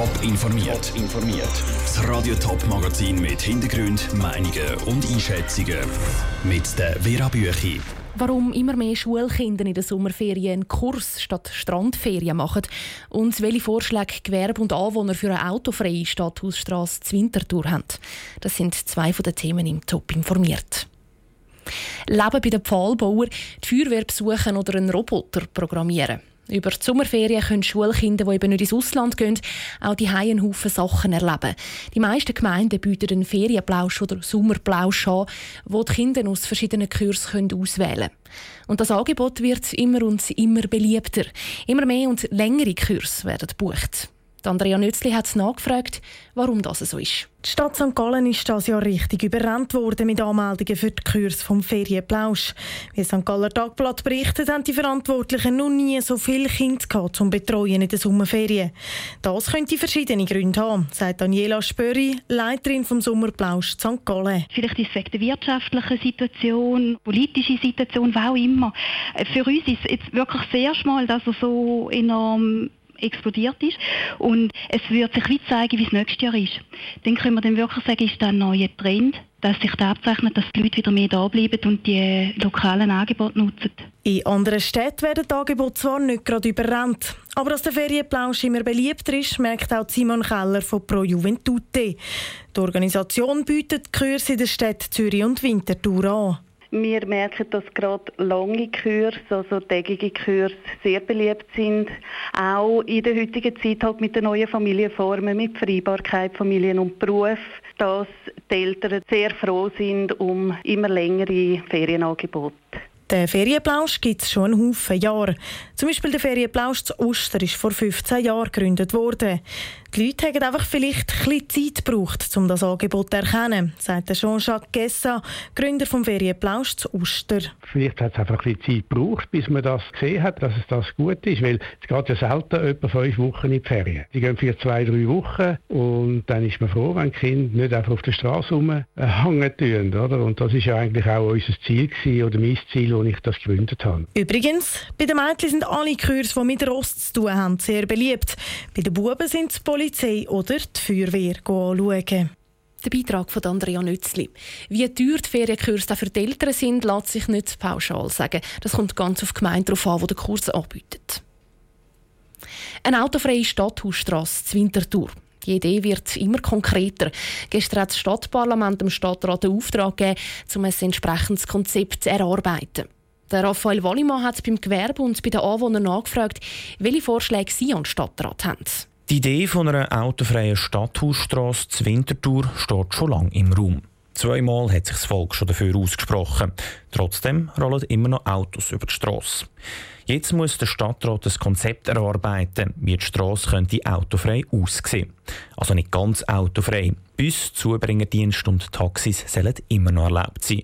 Top informiert. informiert. Das Radio Top Magazin mit Hintergrund, Meinungen und Einschätzungen mit der Vera Büchi. Warum immer mehr Schulkinder in den Sommerferien einen Kurs statt Strandferien machen und welche Vorschläge Gewerbe und Anwohner für eine autofreie Stadthausstrasse zur Wintertour haben. Das sind zwei von den Themen im Top informiert. Leben bei den Pfahlbauern, die Feuerwehr besuchen oder einen Roboter programmieren. Über die Sommerferien können Schulkinder, die eben nicht ins Ausland gehen, auch die einen Haufen Sachen erleben. Die meisten Gemeinden bieten einen Ferienplausch oder Sommerplausch an, wo die Kinder aus verschiedenen Kursen auswählen können. Und das Angebot wird immer und immer beliebter. Immer mehr und längere Kurse werden gebucht. Andrea Nützli hat nachgefragt, warum das so ist. Die Stadt St. Gallen ist das Jahr richtig überrannt worden mit Anmeldungen für die Kurs vom Ferienplausch. Wie St. Galler Tagblatt berichtet, haben die Verantwortlichen noch nie so viele Kinder gehabt zum Betreuen in den Sommerferien. Das könnte verschiedene Gründe haben, sagt Daniela Spöri, Leiterin vom Sommerplausch St. Gallen. Vielleicht ist es wegen der wirtschaftlichen Situation, politischen Situation, was auch immer. Für uns ist es jetzt wirklich das erste Mal, dass er so enorm explodiert ist. Und es wird sich wie zeigen, wie es nächstes Jahr ist. Dann können wir dann wirklich sagen, ist das ein neuer Trend, dass sich da abzeichnet, dass die Leute wieder mehr da bleiben und die lokalen Angebote nutzen. In anderen Städten werden die Angebote zwar nicht gerade überrannt, aber dass der Ferienplausch immer beliebter ist, merkt auch Simon Keller von Pro Juventute. Die Organisation bietet Kurse in den Städten Zürich und Winterthur an. Wir merken, dass gerade lange Kurse, also tägige Kurse, sehr beliebt sind. Auch in der heutigen Zeit halt mit den neuen Familienformen, mit Freibarkeit, Familien und Beruf, dass die Eltern sehr froh sind um immer längere Ferienangebote. Den Ferienplausch gibt es schon einen Haufen Jahre. Zum Beispiel der Ferienplausch zu Oster ist vor 15 Jahren gegründet worden. Die Leute haben einfach vielleicht ein Zeit gebraucht, um das Angebot zu erkennen, sagt Jean-Jacques Gessa, Gründer vom Ferienplausch zu Oster. Vielleicht hat es einfach ein Zeit gebraucht, bis man das gesehen hat, dass es das gut ist, weil es geht ja selten etwa fünf Wochen in die Ferien. Die gehen für zwei, drei Wochen und dann ist man froh, wenn die Kinder nicht einfach auf der Straße rumhängen tun, oder? Und das ist ja eigentlich auch unser Ziel gewesen, oder mein Ziel, als ich das gegründet habe. Übrigens, bei den Mädchen sind alle Kurse, die mit Rost zu tun haben, sehr beliebt. Bei den Buben sind es Polizei oder die Feuerwehr anschauen. Der Beitrag von Andrea Nützli. Wie teuer die Ferienkurse für die Eltern sind, lässt sich nicht pauschal sagen. Das kommt ganz auf die Gemeinde darauf an, die den Kurs anbietet. Eine autofreie Stadthausstrasse zur Winterthur. Die Idee wird immer konkreter. Gestern hat das Stadtparlament dem Stadtrat den Auftrag gegeben, um ein entsprechendes Konzept zu erarbeiten. Der Raphael Wallimann hat beim Gewerbe und bei den Anwohnern nachgefragt, welche Vorschläge sie an den Stadtrat haben. Die Idee von einer autofreien Stadthausstrasse zur Winterthur steht schon lange im Raum. Zweimal hat sich das Volk schon dafür ausgesprochen. Trotzdem rollen immer noch Autos über die Strasse. Jetzt muss der Stadtrat das Konzept erarbeiten, wie die Strasse autofrei aussehen. Also nicht ganz autofrei. Bus, Zubringerdienst und Taxis sollen immer noch erlaubt sein.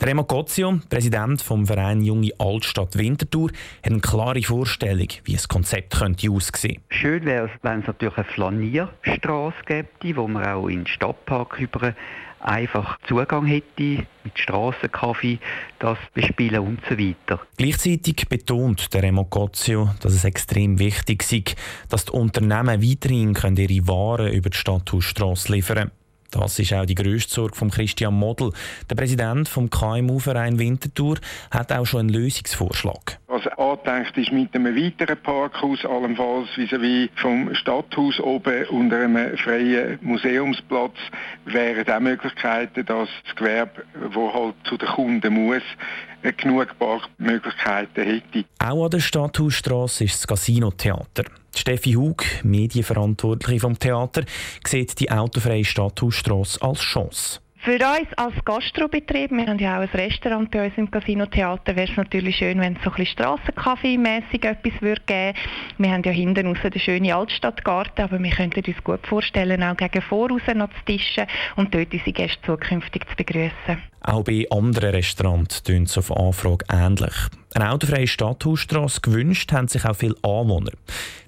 Der Remo Gozio, Präsident vom Verein Junge Altstadt Winterthur, hat eine klare Vorstellung, wie das Konzept könnte aussehen. Schön wäre es, wenn es natürlich eine Flanierstraße gäbe, wo man auch in den Stadtpark über einfach Zugang hätte mit Strassenkaffee, das bespielen und so weiter. Gleichzeitig betont der Remo Gozio, dass es extrem wichtig sei, dass die Unternehmen weiterhin ihre Waren über die Stadthausstrasse liefern können. Das ist auch die grösste Sorge von Christian Model. Der Präsident vom KMU-Verein Winterthur hat auch schon einen Lösungsvorschlag. Was angedenkt ist mit einem weiteren Parkhaus, allenfalls vis-à-vis vom Stadthaus oben unter einem freien Museumsplatz, wären auch Möglichkeiten, dass das Gewerbe, das halt zu den Kunden muss, genug Parkmöglichkeiten hätte. Auch an der Stadthausstrasse ist das Casino-Theater. Steffi Hug, Medienverantwortliche vom Theater, sieht die autofreie Stadthausstrasse als Chance. Für uns als Gastrobetrieb, wir haben ja auch ein Restaurant bei uns im Casino Theater, wäre es natürlich schön, wenn es so ein bisschen Strassenkaffee-mässig etwas würde geben Wir haben ja hinten raus den schönen Altstadtgarten, aber wir könnten uns gut vorstellen, auch gegen voraus noch zu tischen und dort unsere Gäste zukünftig zu begrüßen. Auch bei anderen Restaurants tun es auf Anfrage ähnlich. Eine autofreie Stadthausstrasse gewünscht haben sich auch viele Anwohner.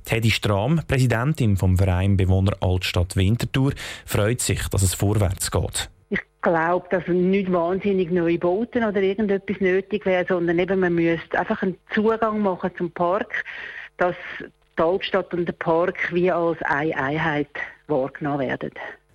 Teddy Stram, Präsidentin vom Verein Bewohner Altstadt Winterthur, freut sich, dass es vorwärts geht. Ich glaube, dass nicht wahnsinnig neue Bauten oder irgendetwas nötig wäre, sondern eben man müsste einfach einen Zugang machen zum Park, dass die Altstadt und der Park wie als eine Einheit wahrgenommen werden.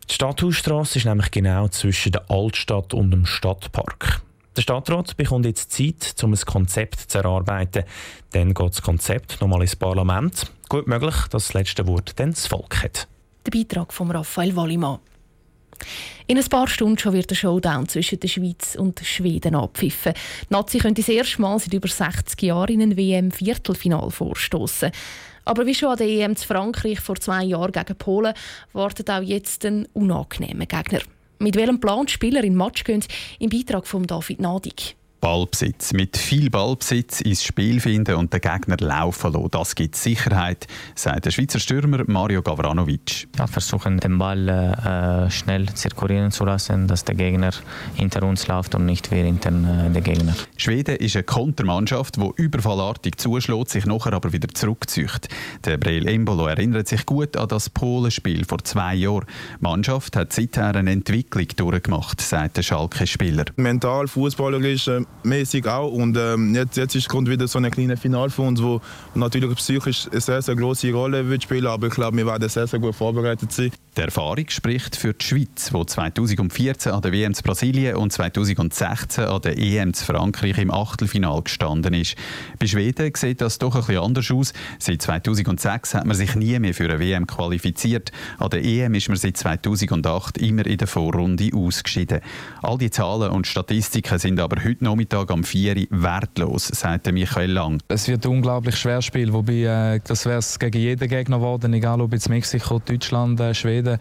Die Stadthausstrasse ist nämlich genau zwischen der Altstadt und dem Stadtpark. Der Stadtrat bekommt jetzt Zeit, um ein Konzept zu erarbeiten. Dann geht das Konzept nochmal ins Parlament. Gut möglich, dass das letzte Wort dann das Volk hat. Der Beitrag von Raphael Wallimann. In ein paar Stunden schon wird der Showdown zwischen der Schweiz und Schweden abpfiffen. Die Nazi könnte das erste Mal seit über 60 Jahren in ein WM-Viertelfinal vorstoßen. Aber wie schon an der EM zu Frankreich vor zwei Jahren gegen Polen, wartet auch jetzt ein unangenehmer Gegner. Mit welchem Plan die Spieler in Match gehen, im Beitrag von David Nadig. Ballbesitz. Mit viel Ballbesitz ins Spiel finden und den Gegner laufen lassen. Das gibt Sicherheit, sagt der Schweizer Stürmer Mario Gavranovic. Ja, versuchen, den Ball äh, schnell zirkulieren zu lassen, dass der Gegner hinter uns läuft und nicht wir hinter äh, den Gegner. Schweden ist eine Kontermannschaft, die überfallartig zuschlägt, sich nachher aber wieder zurückzieht. Der Breel Embolo erinnert sich gut an das Polenspiel vor zwei Jahren. Die Mannschaft hat seither eine Entwicklung durchgemacht, sagt der Schalke-Spieler. Mental, fußballerisch äh, mäßig auch. Und ähm, jetzt, jetzt ist kommt wieder so eine kleine Final für uns, wo natürlich psychisch eine sehr, sehr große Rolle wird spielen. Aber ich glaube, wir werden sehr, sehr gut vorbereitet sein. Die Erfahrung spricht für die Schweiz, die 2014 an der WM zu Brasilien und 2016 an der EM zu Frankreich im Achtelfinal gestanden ist. Bei Schweden sieht das doch ein bisschen anders aus. Seit 2006 hat man sich nie mehr für eine WM qualifiziert. An der EM ist man seit 2008 immer in der Vorrunde ausgeschieden. All die Zahlen und Statistiken sind aber heute Nachmittag am 4 Uhr wertlos, sagt Michael Lang. Es wird ein unglaublich schweres Spiel, wobei äh, das wäre es gegen jeden Gegner geworden, egal ob jetzt Mexiko, Deutschland, äh, Schweden Schweden.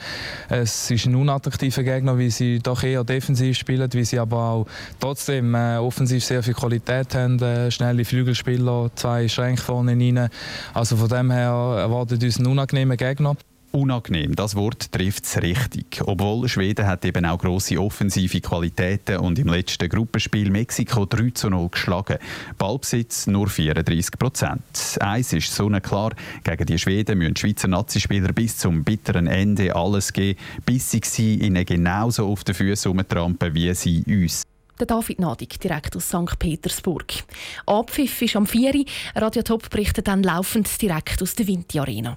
Es ist ein unattraktiver Gegner, weil sie doch eher defensiv spielen, weil sie aber auch trotzdem äh, offensiv sehr viel Qualität haben, äh, schnelle Flügelspieler, zwei Schränke vorne rein. Also von dem her erwartet uns ein unangenehmer Gegner. Unangenehm, das Wort trifft es richtig. Obwohl Schweden hat eben auch grosse offensive Qualitäten und im letzten Gruppenspiel Mexiko 3 zu 0 geschlagen. Ballbesitz nur 34 Prozent. Eins ist sonnenklar, gegen die Schweden müssen Schweizer Nazispieler bis zum bitteren Ende alles geben, bis sie ihnen genauso auf den Füßen umtrampen wie sie uns. Der David Nadig, direkt aus St. Petersburg. Abpfiff ist am 4 Uhr. Radio Top berichtet dann laufend direkt aus der Vinti Arena.